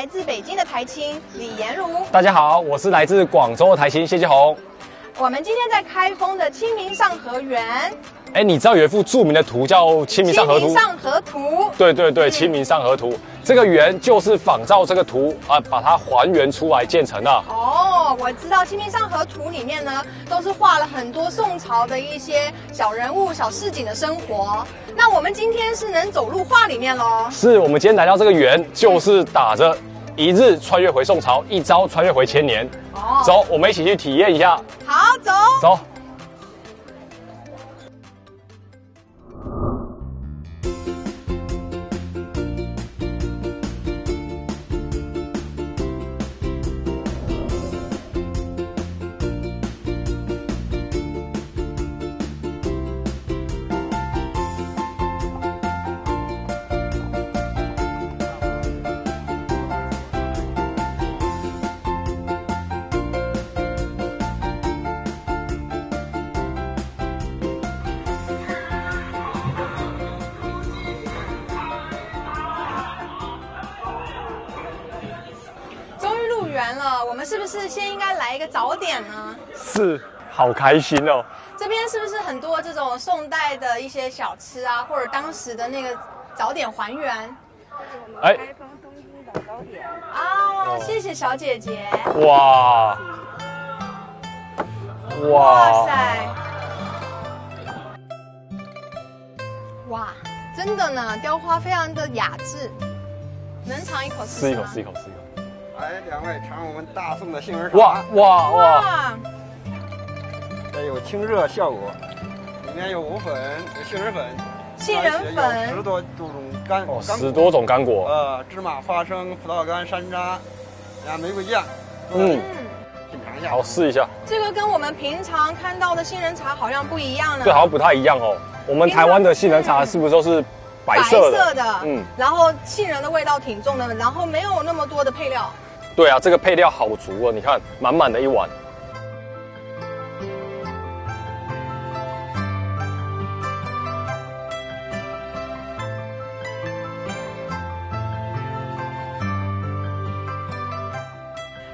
台青李延如。大家好，我是来自广州的台青谢继红。我们今天在开封的清明上河园。哎，你知道有一幅著名的图叫《清明上河图》？清明上河图。对对对，《清明上河图》这个园就是仿照这个图啊，把它还原出来建成的。哦，我知道《清明上河图》里面呢，都是画了很多宋朝的一些小人物、小市井的生活。那我们今天是能走入画里面喽？是，我们今天来到这个园，就是打着一日穿越回宋朝，一朝穿越回千年。哦，走，我们一起去体验一下。好，走，走。了，我们是不是先应该来一个早点呢？是，好开心哦。这边是不是很多这种宋代的一些小吃啊，或者当时的那个早点还原？哎，开封东京的早点啊！谢谢小姐姐。哇！哇塞！哇，真的呢，雕花非常的雅致。能尝一口试一口，试一口，试一口。来，两位尝我们大宋的杏仁茶。哇哇哇！这有清热效果，里面有五粉，有杏仁粉，杏仁粉，十多种干哦，十多种干果，呃，芝麻、花生、葡萄干、山楂，啊，玫瑰酱，嗯，品尝一下，好试一下。这个跟我们平常看到的杏仁茶好像不一样呢。对，好像不太一样哦。我们台湾的杏仁茶是不是都是白色的？嗯，然后杏仁的味道挺重的，然后没有那么多的配料。对啊，这个配料好足哦！你看，满满的一碗。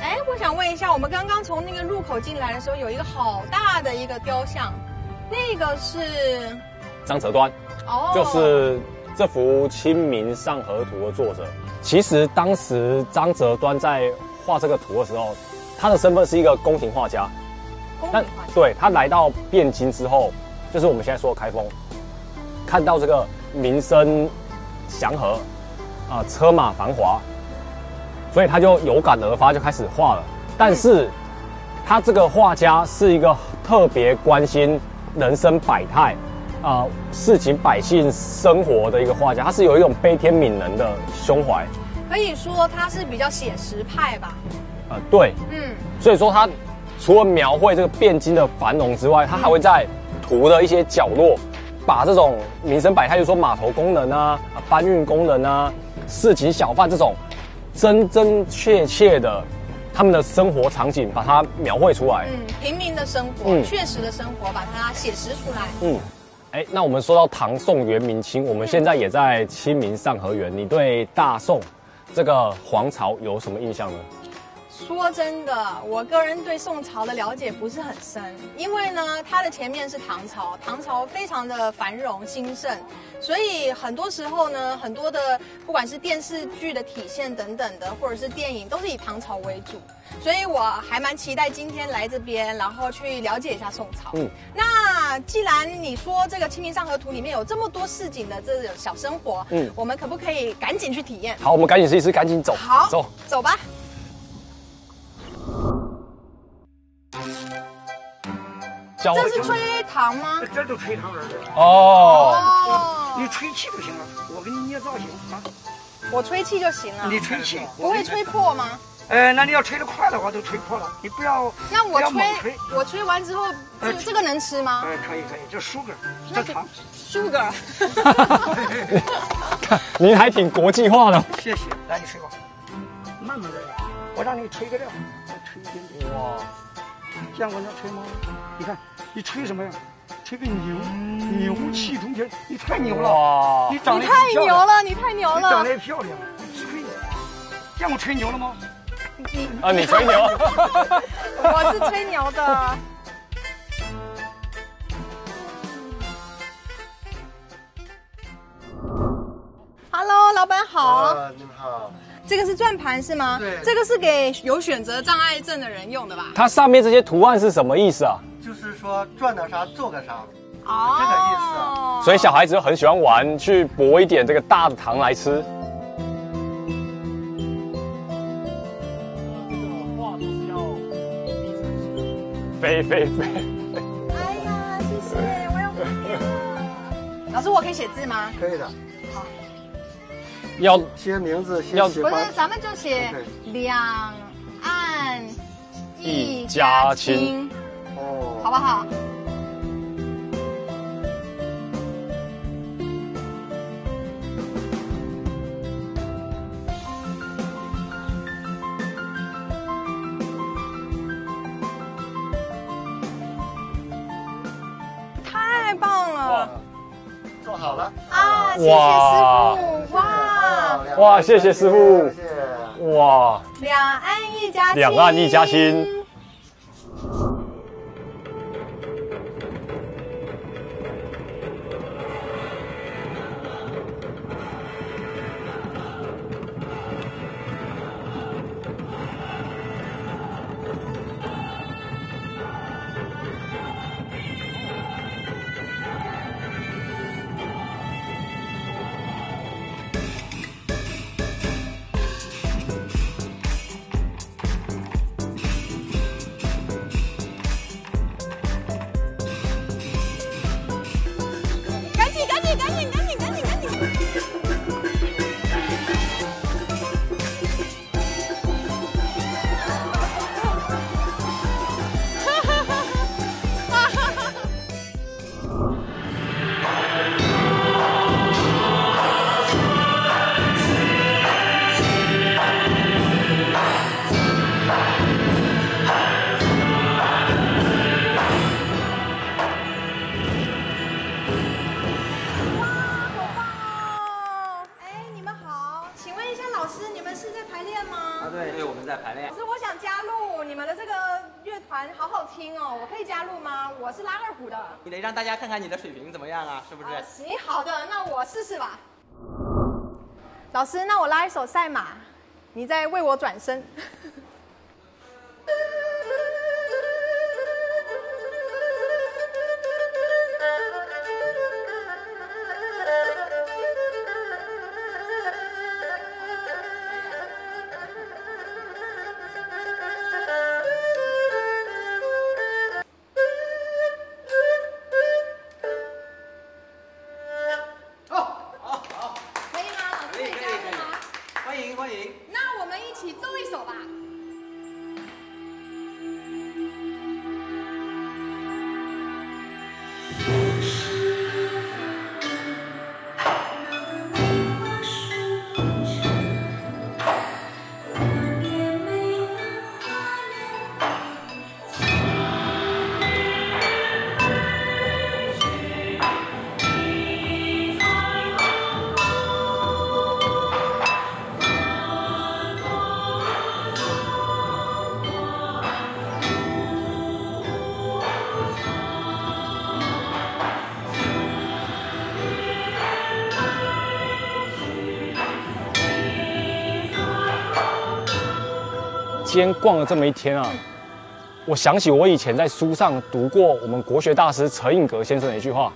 哎，我想问一下，我们刚刚从那个入口进来的时候，有一个好大的一个雕像，那个是张择端，哦，就是这幅《清明上河图》的作者。其实当时张择端在画这个图的时候，他的身份是一个宫廷画家。但对他来到汴京之后，就是我们现在说的开封，看到这个民生祥和，啊车马繁华，所以他就有感而发，就开始画了。但是，他这个画家是一个特别关心人生百态，啊市井百姓生活的一个画家，他是有一种悲天悯人的胸怀。可以说他是比较写实派吧。呃，对，嗯，所以说他除了描绘这个汴京的繁荣之外，他还会在图的一些角落，把这种民生百态，就说码头工人啊、搬运工人啊、市井小贩这种真真切切的他们的生活场景，把它描绘出来。嗯，平民的生活，确实的生活，把它写实出来。嗯。哎，那我们说到唐宋元明清，我们现在也在清明上河园。你对大宋这个皇朝有什么印象呢？说真的，我个人对宋朝的了解不是很深，因为呢，它的前面是唐朝，唐朝非常的繁荣兴盛，所以很多时候呢，很多的不管是电视剧的体现等等的，或者是电影，都是以唐朝为主，所以我还蛮期待今天来这边，然后去了解一下宋朝。嗯，那既然你说这个《清明上河图》里面有这么多市井的这种小生活，嗯，我们可不可以赶紧去体验？好，我们赶紧试一试，赶紧走。好，走，走吧。这是吹糖吗？这就吹糖而已。哦。你吹气就行了，我给你捏造型啊。我吹气就行了。你吹气不会吹破吗？呃，那你要吹得快的话，都吹破了。你不要。那我吹，我吹完之后，这这个能吃吗？哎，可以可以，这 sugar，这糖。sugar。您还挺国际化的。谢谢，来你吹吧，慢慢的，我让你吹个料，再吹一点点。哇。见过那吹吗？你看，你吹什么呀？吹个牛，牛气冲天，你太牛了！你长得太牛了，你太牛了，你长得也漂亮。吹，见过吹牛了吗？你啊，你吹牛。我是吹牛的。Hello，老板好。这个是转盘是吗？对这个是给有选择障碍症的人用的吧？它上面这些图案是什么意思啊？就是说转到啥做个啥。哦，这个意思啊所以小孩子就很喜欢玩，去博一点这个大的糖来吃。飞飞飞！哎呀，谢谢，我要飞了。老师，我可以写字吗？可以的。要写名字，写要不是，。咱们就写两岸一一家亲，哦，好不好？太棒了做好了。啊！谢谢师傅，哇！谢谢师傅谢谢。哇，两岸一家亲，两岸一家亲。乐团，好好听哦，我可以加入吗？我是拉二胡的。你得让大家看看你的水平怎么样啊，是不是？啊行，好的，那我试试吧。老师，那我拉一首赛马，你再为我转身。那我们一起奏一首吧。今天逛了这么一天啊，我想起我以前在书上读过我们国学大师陈寅格先生的一句话：“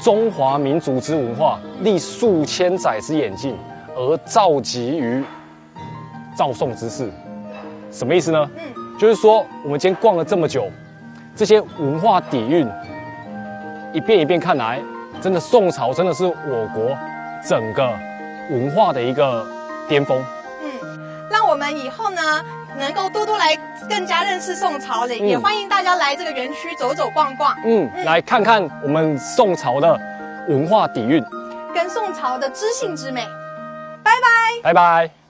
中华民族之文化，历数千载之演进，而造极于赵宋之世。”什么意思呢？就是说我们今天逛了这么久，这些文化底蕴一遍一遍看来，真的宋朝真的是我国整个文化的一个巅峰。让我们以后呢，能够多多来更加认识宋朝，的、也欢迎大家来这个园区走走逛逛，嗯，来看看我们宋朝的文化底蕴。跟宋朝的知性之美。拜拜。拜拜。